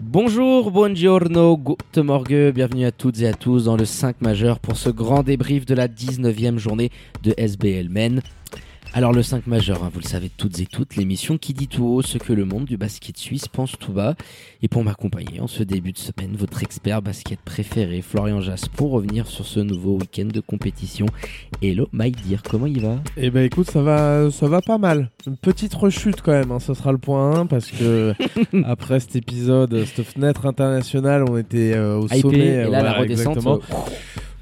Bonjour, buongiorno, guten morgue, bienvenue à toutes et à tous dans le 5 majeur pour ce grand débrief de la 19e journée de SBL Men. Alors le 5 majeur, hein, vous le savez toutes et toutes, l'émission qui dit tout haut ce que le monde du basket suisse pense tout bas. Et pour m'accompagner en ce début de semaine, votre expert basket préféré, Florian Jass, pour revenir sur ce nouveau week-end de compétition. Hello dire comment il va? Eh ben écoute, ça va, ça va pas mal. Une petite rechute quand même, hein, ce sera le point 1 parce que après cet épisode, cette fenêtre internationale, on était euh, au sommet. Et là, la redescente. Exactement.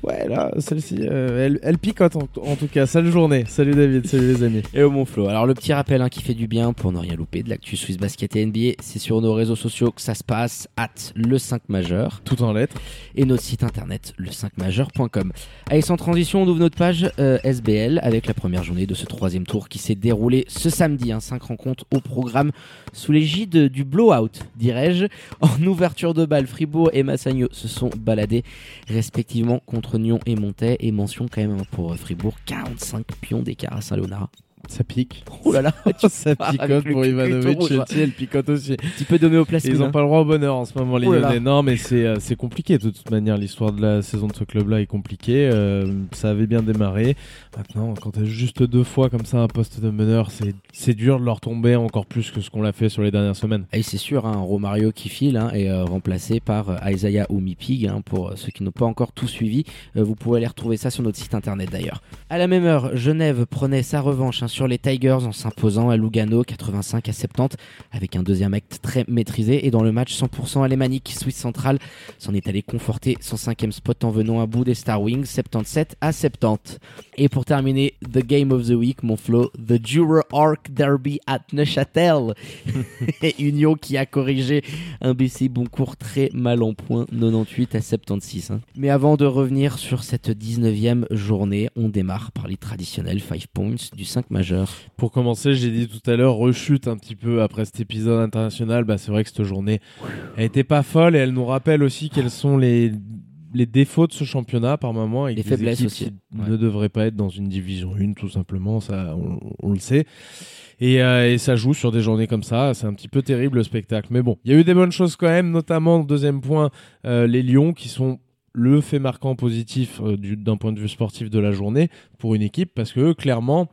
Ouais, là, celle-ci, euh, elle, elle, picote en, tout cas. Salut journée. Salut David, salut les amis. Et au mon Flo. Alors, le petit rappel hein, qui fait du bien pour ne rien louper de l'actu Swiss Basket et NBA, c'est sur nos réseaux sociaux que ça se passe, at le 5 majeur. Tout en lettres. Et notre site internet, le 5majeur.com. Allez, sans transition, on ouvre notre page euh, SBL avec la première journée de ce troisième tour qui s'est déroulé ce samedi. Hein, 5 rencontres au programme sous l'égide du blowout, dirais-je. En ouverture de balle, Fribourg et Massagno se sont baladés respectivement contre Nyon et Montais. Et mention quand même pour Fribourg, 45 pions d'écart à Saint-Léonard. Ça pique. Oh là là, ça picote pour Ivanovic. elle picote aussi. Un petit peu d'homéoplastie. Ils n'ont pas le droit au bonheur en ce moment, les oh Non, mais c'est c'est compliqué de toute manière. L'histoire de la saison de ce club-là est compliquée. Euh, ça avait bien démarré. Maintenant, quand tu as juste deux fois comme ça un poste de meneur, c'est dur de leur tomber encore plus que ce qu'on l'a fait sur les dernières semaines. Et c'est sûr, hein, Romario qui file hein, est euh, remplacé par euh, Isaiah Oumipig. Hein, pour ceux qui n'ont pas encore tout suivi, vous pouvez aller retrouver ça sur notre site internet d'ailleurs. À la même heure, Genève prenait sa revanche sur les Tigers en s'imposant à Lugano 85 à 70 avec un deuxième acte très maîtrisé et dans le match 100% alémanique Swiss Central s'en est allé conforter son cinquième spot en venant à bout des Star Wings 77 à 70. Et pour terminer, The Game of the Week, mon flow, The Juror Arc Derby at Neuchâtel. Union qui a corrigé un BC Boncourt très mal en point 98 à 76. Hein. Mais avant de revenir sur cette 19e journée, on démarre par les traditionnels 5 points du 5 majeur. Pour commencer, j'ai dit tout à l'heure, rechute un petit peu après cet épisode international. Bah, c'est vrai que cette journée, elle était pas folle et elle nous rappelle aussi quels sont les les défauts de ce championnat par moment et les faiblesses aussi. ne devraient pas être dans une division 1 tout simplement. Ça on, le sait. Et, euh, et, ça joue sur des journées comme ça. C'est un petit peu terrible le spectacle. Mais bon il y a eu des bonnes choses quand même notamment deuxième point euh, les Lions qui sont le fait marquant positif euh, d'un point de vue sportif de la journée pour une équipe parce que clairement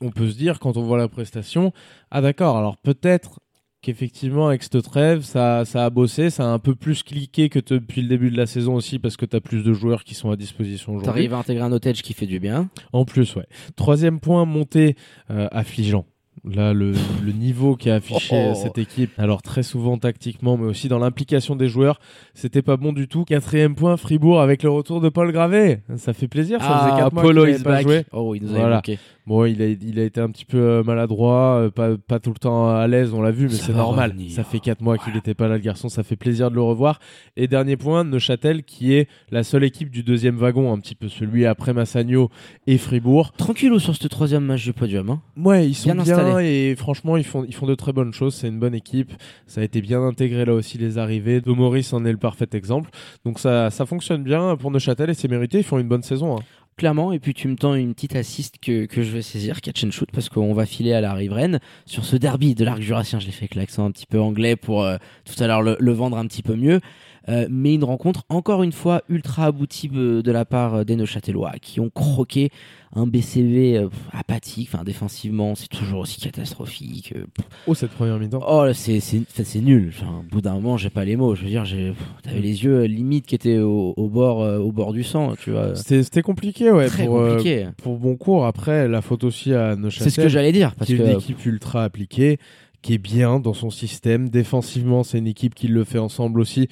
on peut se dire quand on voit la prestation, ah d'accord, alors peut-être qu'effectivement avec cette trêve, ça, ça a bossé, ça a un peu plus cliqué que depuis le début de la saison aussi parce que tu as plus de joueurs qui sont à disposition aujourd'hui. T'arrives à intégrer un otage qui fait du bien. En plus, ouais. Troisième point, monté euh, affligeant. Là, le, niveau qui a affiché oh. cette équipe, alors très souvent tactiquement, mais aussi dans l'implication des joueurs, c'était pas bon du tout. Quatrième point, Fribourg avec le retour de Paul Gravé. Ça fait plaisir, ça ah, faisait 4 mois qu'il pas joué. Oh, il nous a voilà. Bon, il a, il a été un petit peu euh, maladroit, euh, pas, pas tout le temps à l'aise, on l'a vu, mais c'est normal. Ça fait 4 mois qu'il n'était pas là, le garçon, ça fait plaisir de le revoir. Et dernier point, Neuchâtel, qui est la seule équipe du deuxième wagon, un petit peu celui après Massagno et Fribourg. Tranquille sur ce troisième match du podium. Hein ouais, ils sont bien, et franchement, ils font, ils font de très bonnes choses. C'est une bonne équipe. Ça a été bien intégré là aussi, les arrivées. Domoris en est le parfait exemple. Donc ça, ça fonctionne bien pour Neuchâtel et c'est mérité. Ils font une bonne saison. Hein clairement. Et puis tu me tends une petite assiste que, que je vais saisir, catch and shoot, parce qu'on va filer à la riveraine sur ce derby de l'arc jurassien. Je l'ai fait avec l'accent un petit peu anglais pour euh, tout à l'heure le, vendre un petit peu mieux. Euh, mais une rencontre encore une fois ultra aboutie euh, de la part des Neuchâtelois qui ont croqué un BCV euh, apathique, enfin défensivement, c'est toujours aussi catastrophique. Euh, oh, cette première mi-temps. Oh, c'est c'est nul. Enfin, au bout d'un moment, j'ai pas les mots. Je veux dire, j'ai t'avais les yeux euh, limite qui étaient au, bord au bord du sang, tu vois. C'était compliqué, ouais. Très pour, compliqué. pour bon cours. Après, la faute aussi à Neuchâtel. C'est ce que j'allais dire, parce qui que une équipe ultra appliquée, qui est bien dans son système. Défensivement, c'est une équipe qui le fait ensemble aussi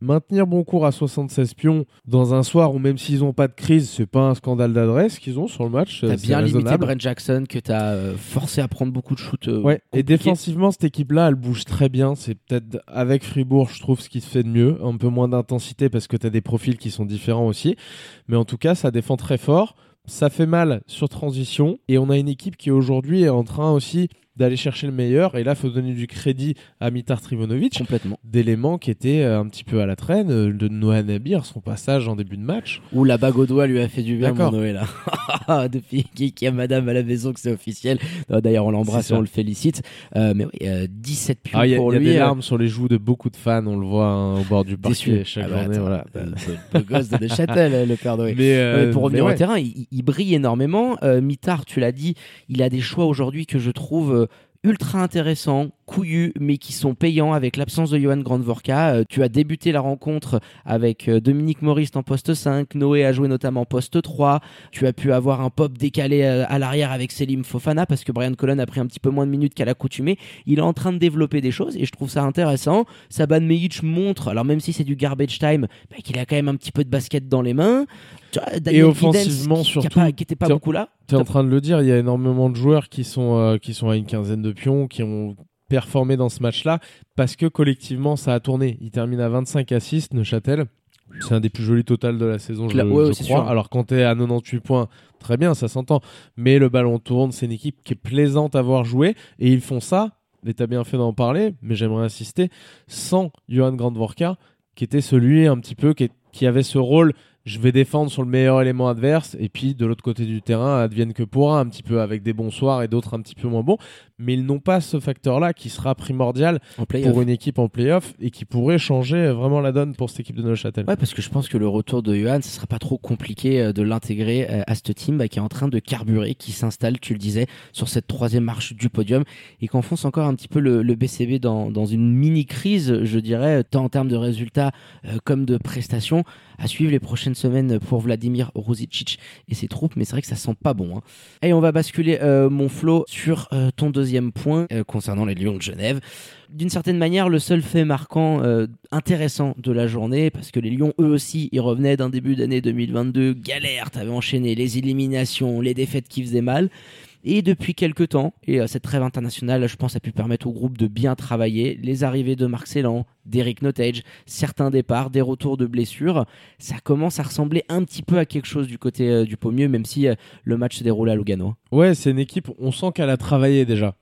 maintenir bon cours à 76 pions dans un soir où même s'ils n'ont pas de crise, c'est pas un scandale d'adresse qu'ils ont sur le match. T'as c'est bien limité. Brent Jackson que t'as euh, forcé à prendre beaucoup de shoots. euh, Ouais, et défensivement, cette équipe-là, elle bouge très bien. C'est peut-être avec Fribourg, je trouve, ce qui se fait de mieux. Un peu moins d'intensité parce que tu as des profils qui sont différents aussi. Mais en tout cas, ça défend très fort. Ça fait mal sur transition. Et on a une équipe qui aujourd'hui est en train aussi d'aller chercher le meilleur. Et là, il faut donner du crédit à Mitar Trivonovic. Complètement. D'éléments qui étaient euh, un petit peu à la traîne. euh, De Noah Nabir, son passage en début de match. Ou la bague au doigt lui a fait du bien, mon. Noé, là. Depuis qu'il y a madame à la maison que c'est officiel. D'ailleurs, on l'embrasse et on le félicite. Euh, mais oui, euh, 17 pions Ah, y a, pour y a lui. des euh, larmes sur les joues de beaucoup de fans. On le voit hein, au bord du parquet chaque Ah bah, journée. attends, voilà. c'est le gosse de Deschâtel, le père Noé. Mais, pour revenir mais au terrain, il, il brille énormément. Mitard, tu l'as dit, il a des choix aujourd'hui que je trouve ultra intéressants, couillus, mais qui sont payants avec l'absence de Johan Grandvorka. Euh, tu as débuté la rencontre avec euh, Dominique Maurice en poste 5, Noé a joué notamment poste 3. Tu as pu avoir un pop décalé euh, à l'arrière avec Selim Fofana parce que Brian Colon a pris un petit peu moins de minutes qu'à l'accoutumée. Il est en train de développer des choses et je trouve ça intéressant. Saban Mejic montre, alors même si c'est du garbage time, bah, qu'il a quand même un petit peu de basket dans les mains. Daniel offensivement, Giddens, qui- qui a surtout, pas- qui était pas beaucoup là. Tu es en train de le dire, il y a énormément de joueurs qui sont, euh, qui sont à une quinzaine de pions, qui ont performé dans ce match-là, parce que collectivement, ça a tourné. Il termine à 25 assists, Neuchâtel. C'est un des plus jolis totals de la saison, je, ouais, crois. Alors quand tu es à 98 points, très bien, ça s'entend. Mais le ballon tourne, c'est une équipe qui est plaisante à voir jouer, et ils font ça, et tu as bien fait d'en parler, mais j'aimerais insister, sans Johan Grandvorka, qui était celui un petit peu qui, est- qui avait ce rôle je vais défendre sur le meilleur élément adverse et puis de l'autre côté du terrain advienne que pourra un petit peu avec des bons soirs et d'autres un petit peu moins bons. Mais ils n'ont pas ce facteur là qui sera primordial pour une équipe en playoff et qui pourrait changer vraiment la donne pour cette équipe de Neuchâtel. Ouais, parce que je pense que le retour de Johan, ce sera pas trop compliqué euh, de l'intégrer euh, à cette team bah, qui est en train de carburer, qui s'installe, tu le disais, sur cette troisième marche du podium et qu'enfonce encore un petit peu le, le BCB dans, dans une mini-crise, je dirais, tant en termes de résultats euh, comme de prestations. À suivre les prochaines semaines pour Vladimir Rosicic et ses troupes, mais c'est vrai que ça sent pas bon. Hein. Et on va basculer, euh, mon Flo, sur euh, ton deuxième point euh, concernant les Lions de Genève d'une certaine manière le seul fait marquant intéressant de la journée parce que les Lions eux aussi ils revenaient d'un début d'année 2022 galère t'avais enchaîné les éliminations les défaites qui faisaient mal et depuis quelques temps, et euh, cette trêve internationale, je pense, a pu permettre au groupe de bien travailler. Les arrivées de Marc Célan, d'Eric Notage, certains départs, des retours de blessures, ça commence à ressembler un petit peu à quelque chose du côté euh, du Pommier, même si euh, le match se déroule à Lugano. Ouais, c'est une équipe, on sent qu'elle a travaillé déjà.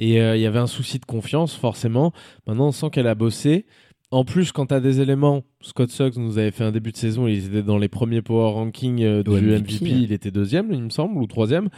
Et il y avait un souci de confiance, forcément. Maintenant, on sent qu'elle a bossé. En plus, quand tu as des éléments, Scott Suggs nous avait fait un début de saison, il était dans les premiers power rankings euh, du MVP, MVP, il était deuxième, il me semble, ou troisième.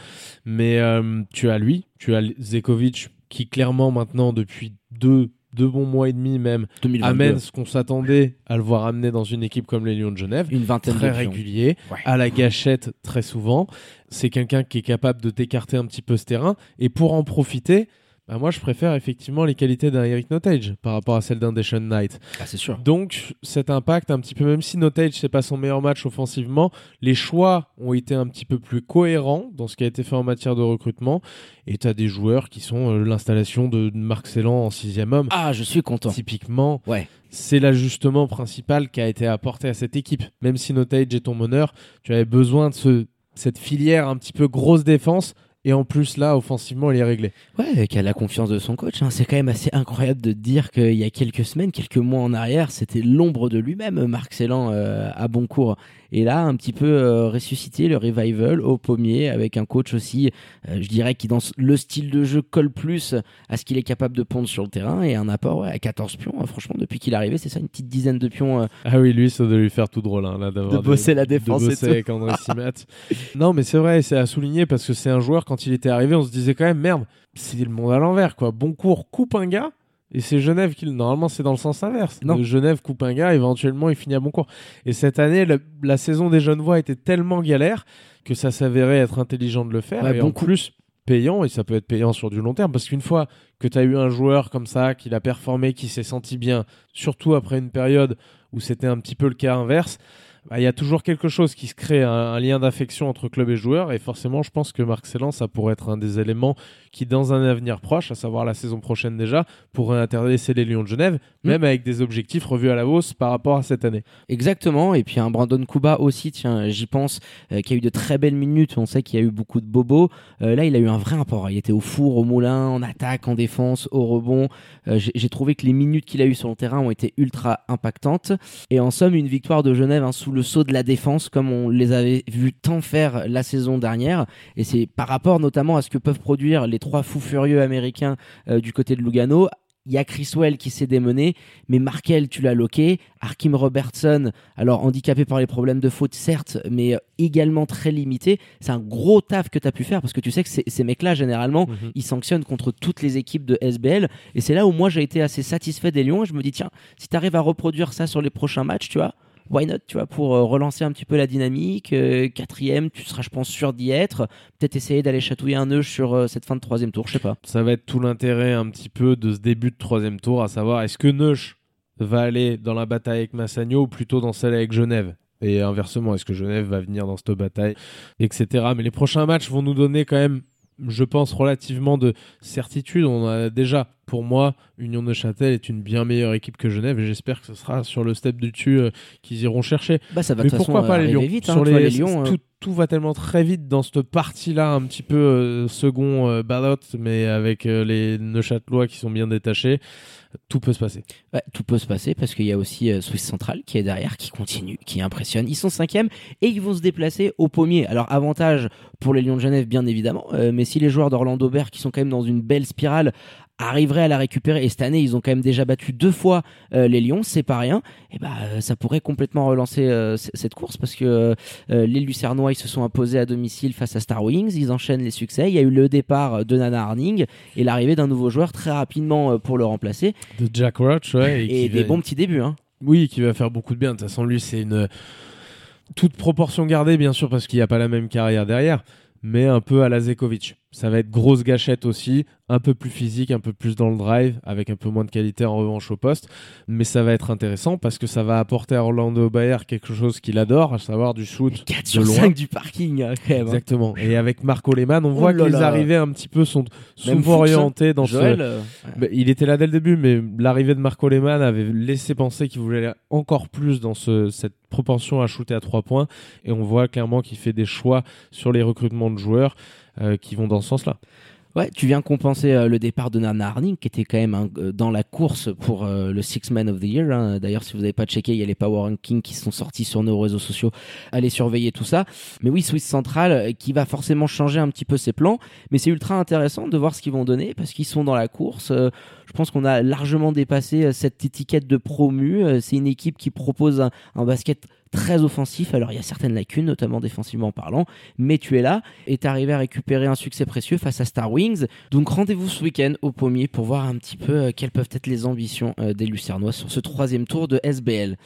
Mais euh, tu as lui, tu as Zekovic, qui clairement maintenant, depuis deux, deux bons mois et demi même, 2022. amène ce qu'on s'attendait à le voir amener dans une équipe comme les Lions de Genève Une vingtaine très de régulier, Ouais. à la gâchette très souvent. C'est quelqu'un qui est capable de t'écarter un petit peu ce terrain. Et pour en profiter, bah moi je préfère effectivement les qualités d'un Eric Notage par rapport à celles d'un Deshaun Knight. Ah, c'est sûr. Donc cet impact un petit peu, même si Notage c'est pas son meilleur match offensivement, les choix ont été un petit peu plus cohérents dans ce qui a été fait en matière de recrutement. Et tu as des joueurs qui sont euh, l'installation de Marc Célan en sixième homme. Ah, je suis content. Typiquement, Ouais. c'est l'ajustement principal qui a été apporté à cette équipe. Même si Notage est ton meneur, tu avais besoin de ce, cette filière un petit peu grosse défense. Et en plus, là, offensivement, elle est réglée. Ouais, qui a la confiance de son coach. hein. C'est quand même assez incroyable de dire qu'il y a quelques semaines, quelques mois en arrière, c'était l'ombre de lui-même, Marc Célan, euh, à bon cours. Et là, un petit peu euh, ressuscité le revival au pommier avec un coach aussi, euh, je dirais, qui dans le style de jeu colle plus à ce qu'il est capable de pondre sur le terrain et un apport ouais, à 14 pions. hein. Franchement, depuis qu'il est arrivé, c'est ça, une petite dizaine de pions. euh, Ah oui, lui, ça doit lui faire tout drôle, hein, là, d'avoir De bosser la défense de et bosser tout. avec André Simat. non, mais c'est vrai, c'est à souligner parce que c'est un joueur, quand il était arrivé, on se disait quand même, merde, c'est le monde à l'envers, quoi. Bon cours, coupe un gars. Et c'est Genève qui, normalement, c'est dans le sens inverse. Non. De Genève coupe un gars, éventuellement, il finit à bon cours. Et cette année, la, la saison des jeunes voix était tellement galère que ça s'avérait être intelligent de le faire. Ouais, et bon en coup. plus, payant, et ça peut être payant sur du long terme, parce qu'une fois que tu as eu un joueur comme ça, qu'il a performé, qui s'est senti bien, surtout après une période où c'était un petit peu le cas inverse, bah, il y a toujours quelque chose qui se crée, un, un lien d'affection entre club et joueur. Et forcément, je pense que Marc Célan, ça pourrait être un des éléments qui, dans un avenir proche, à savoir la saison prochaine déjà, pourrait intéresser les Lions de Genève, Mm. même avec des objectifs revus à la hausse par rapport à cette année. Exactement, et puis un Brandon Kuba aussi, tiens, j'y pense, euh, qui a eu de très belles minutes. On sait qu'il y a eu beaucoup de bobos. Euh, là, il a eu un vrai rapport. Il était au four, au moulin, en attaque, en défense, au rebond. Euh, J'ai trouvé que les minutes qu'il a eues sur le terrain ont été ultra impactantes. Et en somme, une victoire de Genève hein, sous le sceau de la défense, comme on les avait vus tant faire la saison dernière. Et c'est par rapport notamment à ce que peuvent produire les trois fous furieux américains euh, du côté de Lugano. Il y a Chriswell qui s'est démené, mais Markel, tu l'as loqué. Arkim Robertson, alors handicapé par les problèmes de faute, certes, mais euh, également très limité. C'est un gros taf que tu as pu faire parce que tu sais que ces, mecs-là, généralement, ils sanctionnent contre toutes les équipes de SBL. Et c'est là où moi, j'ai été assez satisfait des Lions. Je me dis, tiens, si tu arrives à reproduire ça sur les prochains matchs, tu vois, why not, tu vois, pour euh, relancer un petit peu la dynamique. Euh, quatrième, tu seras, je pense, sûr d'y être. Peut-être essayer d'aller chatouiller un nœud sur euh, cette fin de troisième tour, je sais pas. Ça va être tout l'intérêt un petit peu de ce début de troisième tour, à savoir est-ce que Neuch va aller dans la bataille avec Massagno ou plutôt dans celle avec Genève? Et inversement, est-ce que Genève va venir dans cette bataille, etc. Mais les prochains matchs vont nous donner quand même, je pense, relativement de certitude. On a déjà, pour moi, Union de Châtel est une bien meilleure équipe que Genève et j'espère que ce sera sur le step du dessus euh, qu'ils iront chercher. Bah, ça va Mais de toute façon pourquoi pas les Lions vite. hein, Sur les- les Lions, euh, tout, tout va tellement très vite dans cette partie-là, un petit peu euh, second euh, ballot, mais avec les Neuchâtelois qui sont bien détachés. Tout peut se passer. Tout peut se passer parce qu'il y a aussi Swiss Central qui est derrière, qui continue, qui impressionne. Ils sont cinquièmes et ils vont se déplacer au pommier. Alors avantage pour les Lions de Genève bien évidemment, mais si les joueurs d'Orlando Bear qui sont quand même dans une belle spirale arriveraient à la récupérer et cette année ils ont quand même déjà battu deux fois euh, les Lions, c'est pas rien. Et bah euh, ça pourrait complètement relancer euh, cette course parce que euh, les Lucernois ils se sont imposés à domicile face à Star Wings, ils enchaînent les succès. Il y a eu le départ de Nana Harding et l'arrivée d'un nouveau joueur très rapidement pour le remplacer De Jack Roach, ouais. et, des va- bons petits débuts. Hein. Oui, qui va faire beaucoup de bien. De toute façon, lui, c'est une. Toute proportion gardée, bien sûr, parce qu'il n'y a pas la même carrière derrière, mais un peu à la Zekovic. Ça va être grosse gâchette aussi, un peu plus physique, un peu plus dans le drive, avec un peu moins de qualité en revanche au poste. Mais ça va être intéressant parce que ça va apporter à Orlando Bayer quelque chose qu'il adore, à savoir du shoot 4 de sur loin. 5 du parking, hein, quand même. hein. Exactement. Et avec Marco Lehmann, on Oh voit que les arrivées un petit peu sont Même souvent orientées dans ce, Joël, euh, ouais. bah, il était là dès le début, mais l'arrivée de Marco Lehmann avait laissé penser qu'il voulait aller encore plus dans ce- cette propension à shooter à trois points. Et on voit clairement qu'il fait des choix sur les recrutements de joueurs euh, qui vont dans ce sens-là. Ouais, tu viens compenser euh, le départ de Nana Harding, qui était quand même euh, dans la course pour euh, le Six Man of the Year. hein. D'ailleurs, si vous n'avez pas checké, il y a les Power Rankings qui sont sortis sur nos réseaux sociaux. Allez surveiller tout ça. Mais oui, Swiss Central, euh, qui va forcément changer un petit peu ses plans. Mais c'est ultra intéressant de voir ce qu'ils vont donner, parce qu'ils sont dans la course. Euh, je pense qu'on a largement dépassé euh, cette étiquette de promu. Euh, C'est une équipe qui propose un basket très offensif. Alors, il y a certaines lacunes, notamment défensivement parlant, mais tu es là et t'es arrivé à récupérer un succès précieux face à Star Wings. Donc, rendez-vous ce week-end au pommier pour voir un petit peu euh, quelles peuvent être les ambitions euh, des Lucernois sur ce troisième tour de SBL.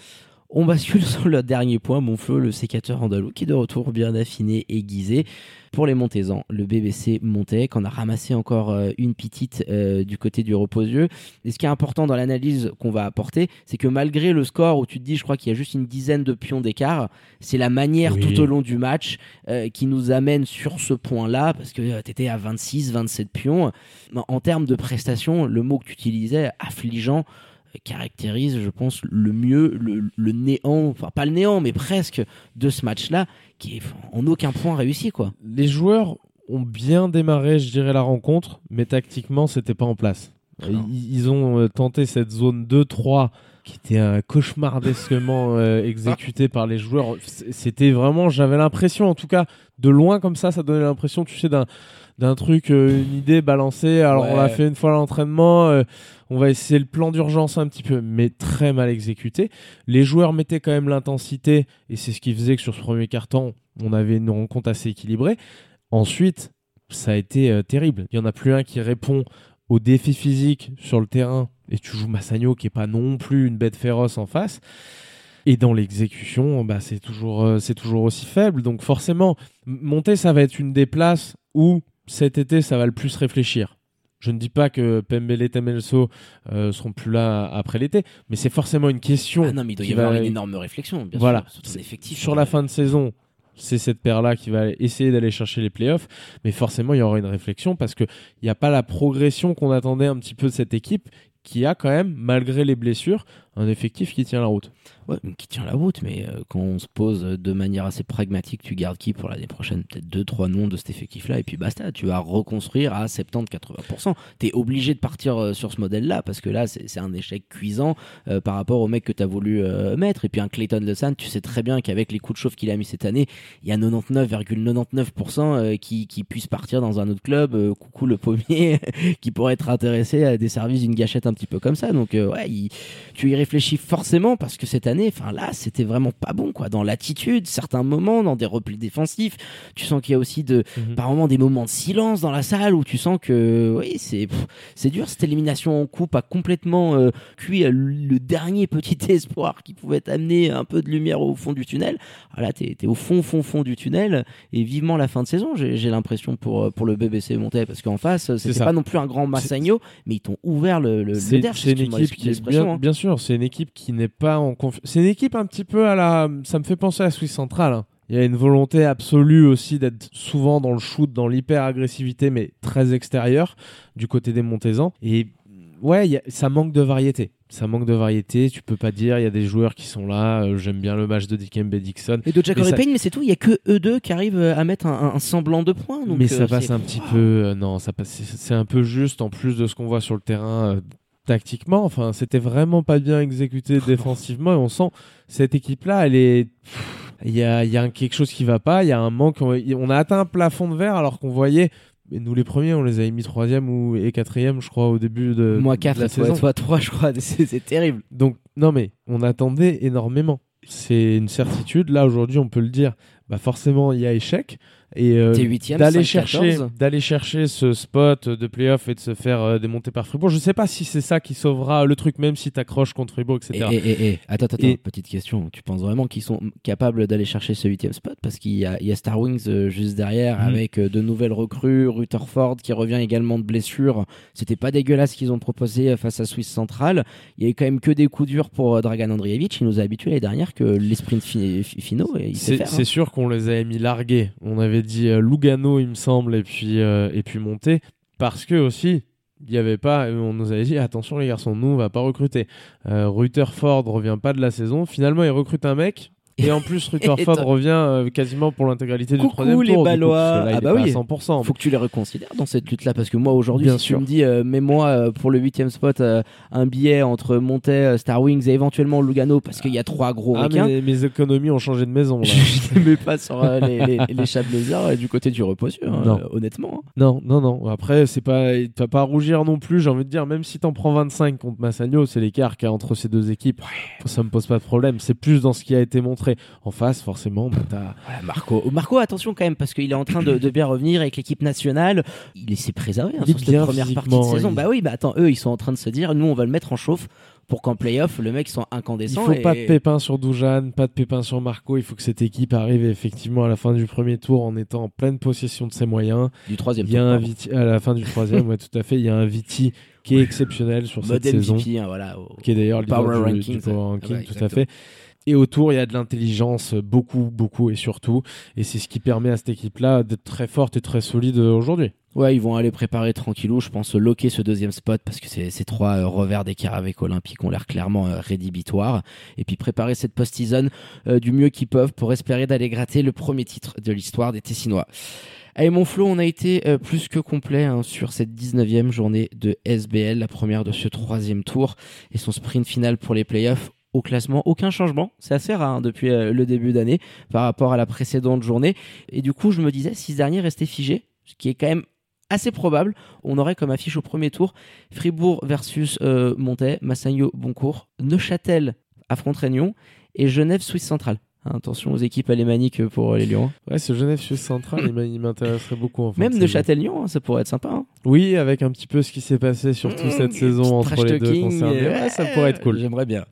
On bascule sur le dernier point, mon feu, le sécateur andalou, qui est de retour bien affiné, aiguisé. Pour les Montezans, le BBC montait, qu'on a ramassé encore euh, une petite euh, du côté du reposieux. Et ce qui est important dans l'analyse qu'on va apporter, c'est que malgré le score où tu te dis, je crois qu'il y a juste une dizaine de pions d'écart, c'est la manière Oui. tout au long du match euh, qui nous amène sur ce point-là, parce que tu étais à 26, 27 pions. En termes de prestations, le mot que tu utilisais, affligeant, euh, caractérise, je pense, le mieux le, le néant, enfin pas le néant, mais presque de ce match-là, qui est en aucun point réussi, quoi. Les joueurs ont bien démarré, je dirais, la rencontre, mais tactiquement, c'était pas en place. Non. Ils, ils ont euh, tenté cette zone 2-3 qui était un cauchemardesquement euh, exécuté par les joueurs. C'était vraiment, j'avais l'impression, en tout cas, de loin comme ça, ça donnait l'impression, tu sais, d'un d'un truc, euh, une idée balancée. Alors on l'a fait une fois à l'entraînement, euh, on va essayer le plan d'urgence un petit peu, mais très mal exécuté. Les joueurs mettaient quand même l'intensité, et c'est ce qui faisait que sur ce premier carton, on avait une rencontre assez équilibrée. Ensuite, ça a été euh, terrible. Il y en a plus un qui répond aux défis physiques sur le terrain, et tu joues Massagno qui est pas non plus une bête féroce en face. Et dans l'exécution, bah, c'est toujours, euh, c'est toujours aussi faible. Donc forcément, monter, ça va être une des places où cet été, ça va le plus réfléchir. Je ne dis pas que Pembele Temelso euh, seront plus là après l'été, mais c'est forcément une question. Ah non, mais il doit y qui avoir va- une énorme réflexion, bien Voilà. sûr, sur ton effectif. Sur la fin de saison, c'est cette paire-là qui va essayer d'aller chercher les playoffs, mais forcément, il y aura une réflexion parce qu'il n'y a pas la progression qu'on attendait un petit peu de cette équipe qui a quand même, malgré les blessures, un effectif qui tient la route. Ouais, qui tient la route, mais euh, quand on se pose de manière assez pragmatique, tu gardes qui pour l'année prochaine? Peut-être deux, trois noms de cet effectif-là, et puis basta, tu vas reconstruire à 70-80%. Tu es obligé de partir euh, sur ce modèle-là, parce que là, c'est un échec cuisant euh, par rapport au mec que tu as voulu mettre. Et puis un Clayton LeSan, tu sais très bien qu'avec les coups de chauffe qu'il a mis cette année, il y a 99,99% euh, qui, qui puissent partir dans un autre club, coucou le pommier, qui pourrait être intéressé à des services d'une gâchette un petit peu comme ça. Donc, ouais, tu y réfléchis forcément parce que cette année, enfin là, c'était vraiment pas bon quoi. Dans l'attitude, certains moments, dans des replis défensifs, tu sens qu'il y a aussi de, Mhm. par moments des moments de silence dans la salle où tu sens que, oui, c'est, c'est dur. Cette élimination en coupe a complètement euh, cuit euh, le dernier petit espoir qui pouvait t'amener un peu de lumière au fond du tunnel. Ah, là, t'es, t'es au fond, fond, fond du tunnel et vivement la fin de saison. J'ai, l'impression pour euh, pour le BBC Montais parce qu'en face, c'était pas non plus un grand Massagno, mais ils t'ont ouvert le, le, le C'est derche, c'est une équipe qui est bien, hein. bien sûr, c'est une équipe qui n'est pas en confiance. C'est une équipe un petit peu à la. Ça me fait penser à la Suisse centrale. hein. Il y a une volonté absolue aussi d'être souvent dans le shoot, dans l'hyper-agressivité, mais très extérieure du côté des Montezans. Et ouais, a- ça manque de variété. Ça manque de variété. Tu peux pas dire, il y a des joueurs qui sont là. euh, J'aime bien le match de Dikembe Dixon. Et de Jack Mais ça- Payne, mais c'est tout. Il y a que eux deux qui arrivent euh, à mettre un, un semblant de points. Donc mais ça euh, passe c'est- un petit peu. euh, non, ça passe. C'est c'est un peu juste en plus de ce qu'on voit sur le terrain. Tactiquement, enfin, c'était vraiment pas bien exécuté défensivement et on sent cette équipe-là, elle est, il y a, il y a quelque chose qui va pas, il y a un manque, on a atteint un plafond de verre alors qu'on voyait, mais nous les premiers, on les avait mis troisième ou et quatrième, je crois, au début de, Moi de 4 la toi, saison. toi 3, je crois. C'est c'est terrible. Donc, non, mais on attendait énormément. C'est une certitude. Là, aujourd'hui, on peut le dire. Bah, forcément, il y a échec. Et euh, d'aller 5-14. chercher, d'aller chercher ce spot de playoff et de se faire euh, démonter par Fribourg. Je sais pas si c'est ça qui sauvera le truc, même si t'accroches contre Fribourg, Et, etc. et, et- et- attends, attends, Et- petite question. Tu penses vraiment qu'ils sont capables d'aller chercher ce huitième spot? Parce qu'il y a, il y a Star Wings euh, juste derrière Mhm. avec de nouvelles recrues, Rutherford qui revient également de blessure. C'était pas dégueulasse ce qu'ils ont proposé face à Suisse Centrale. Il y a eu quand même que des coups durs pour Dragan Andrievich. Il nous a habitués l'année dernière que les sprints fi- fi- finaux, C'est hein. sûr qu'on les avait mis largués. On avait dit euh, Lugano, il me semble, et puis, euh, et puis monter. Parce que aussi, il y avait pas, on nous avait dit attention les garçons, nous on va pas recruter. Euh, Rutherford revient pas de la saison. Finalement, il recrute un mec. Et en plus, Rutherford t'as- revient euh, quasiment pour l'intégralité du troisième les tour. coup, Ballois. Ah est bah pas oui. à 100%. Faut que tu les reconsidères dans cette lutte-là parce que moi aujourd'hui, Bien si sûr. tu me dis, euh, mets-moi euh, pour le huitième spot euh, un billet entre euh, Star Wings et éventuellement Lugano parce qu'il y a trois gros Ah, mais mes économies ont changé de maison. Là. je ne mets pas sur euh, les, les, les Chablaisiens euh, du côté du repos sûr, hein, Non. euh, honnêtement. hein. non, non, non. Après, c'est pas, tu vas pas rougir non plus. J'ai envie de dire, même si t'en prends 25 contre Massagno, c'est l'écart qu'il y a entre ces deux équipes. Ça me pose pas de problème. C'est plus dans ce qui a été montré. En face, forcément, bah, t'as Marco, Marco, attention quand même parce qu'il est en train de, de bien revenir avec l'équipe nationale. Il s'est préservé hein, Il sur cette première partie de saison. il- Bah oui, bah attends, eux ils sont en train de se dire, nous on va le mettre en chauffe pour qu'en playoff le mec soit Il incandescent. faut et- pas de pépin sur Doujan, pas de pépin sur Marco. Il faut que cette équipe arrive effectivement à la fin du premier tour en étant en pleine possession de ses moyens. du troisième Il y a tour, un. Viti à la fin du troisième, ouais, tout à fait. Il y a un Viti qui est exceptionnel sur cette Mode saison, MVP, hein, voilà. au- qui est d'ailleurs le leader Power du, Rankings, du Power ouais. Ranking, Ah bah, tout à fait. Et autour, il y a de l'intelligence, beaucoup, beaucoup et surtout. Et c'est ce qui permet à cette équipe-là d'être très forte et très solide euh, aujourd'hui. Ouais, ils vont aller préparer tranquillou, je pense, loquer ce deuxième spot parce que ces, ces trois euh, revers d'écart avec Olympique ont l'air clairement euh, rédhibitoires. Et puis préparer cette post-season euh, du mieux qu'ils peuvent pour espérer d'aller gratter le premier titre de l'histoire des Tessinois. Allez, mon Flo, on a été euh, plus que complet hein, sur cette 19e journée de SBL, la première de ce troisième tour et son sprint final pour les playoffs. Au classement, aucun changement. C'est assez rare hein, depuis euh, le début d'année par rapport à la précédente journée. Et du coup, je me disais, si ce dernier restait figé, ce qui est quand même assez probable, on aurait comme affiche au premier tour Fribourg versus euh, Montais, Massagno Boncourt, Neuchâtel affronte Réunion et Genève Suisse Centrale. Attention aux équipes alémaniques pour les Lions. Ouais, ce Genève Suisse Central, il m'intéresserait beaucoup. En Même de de saison. Châtel-Lyon, hein, ça pourrait être sympa. hein. Oui, avec un petit peu ce qui s'est passé surtout cette saison entre les deux concernés. euh, Ouais, ça pourrait être cool. J'aimerais bien.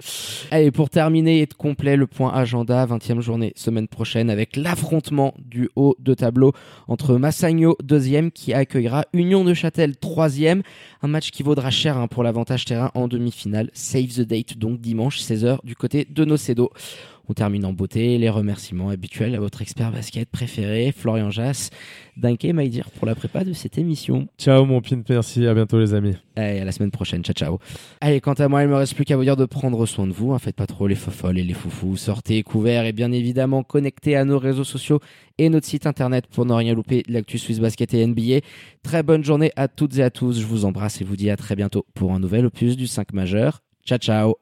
Allez, pour terminer et de complet, le point agenda, 20e journée semaine prochaine avec l'affrontement du haut de tableau entre Massagno, deuxième, qui accueillera Union de Châtel, troisième. Un match qui vaudra cher hein, pour l'avantage terrain en demi-finale. Save the date, donc dimanche 16h du côté de Nocedo. On termine en beauté, les remerciements habituels à votre expert basket préféré, Florian Jass. Danke, Maïdir, pour la prépa de cette émission. Ciao mon pin, merci, à bientôt les amis. Allez, à la semaine prochaine. Ciao, ciao. Allez, quant à moi, il me reste plus qu'à vous dire de prendre soin de vous. hein. Faites pas trop les fofolles et les foufous. Sortez couverts et bien évidemment connectez à nos réseaux sociaux et notre site internet pour ne rien louper de l'actu Swiss Basket et NBA. Très bonne journée à toutes et à tous. Je vous embrasse et vous dis à très bientôt pour un nouvel opus du 5 majeur. Ciao, ciao.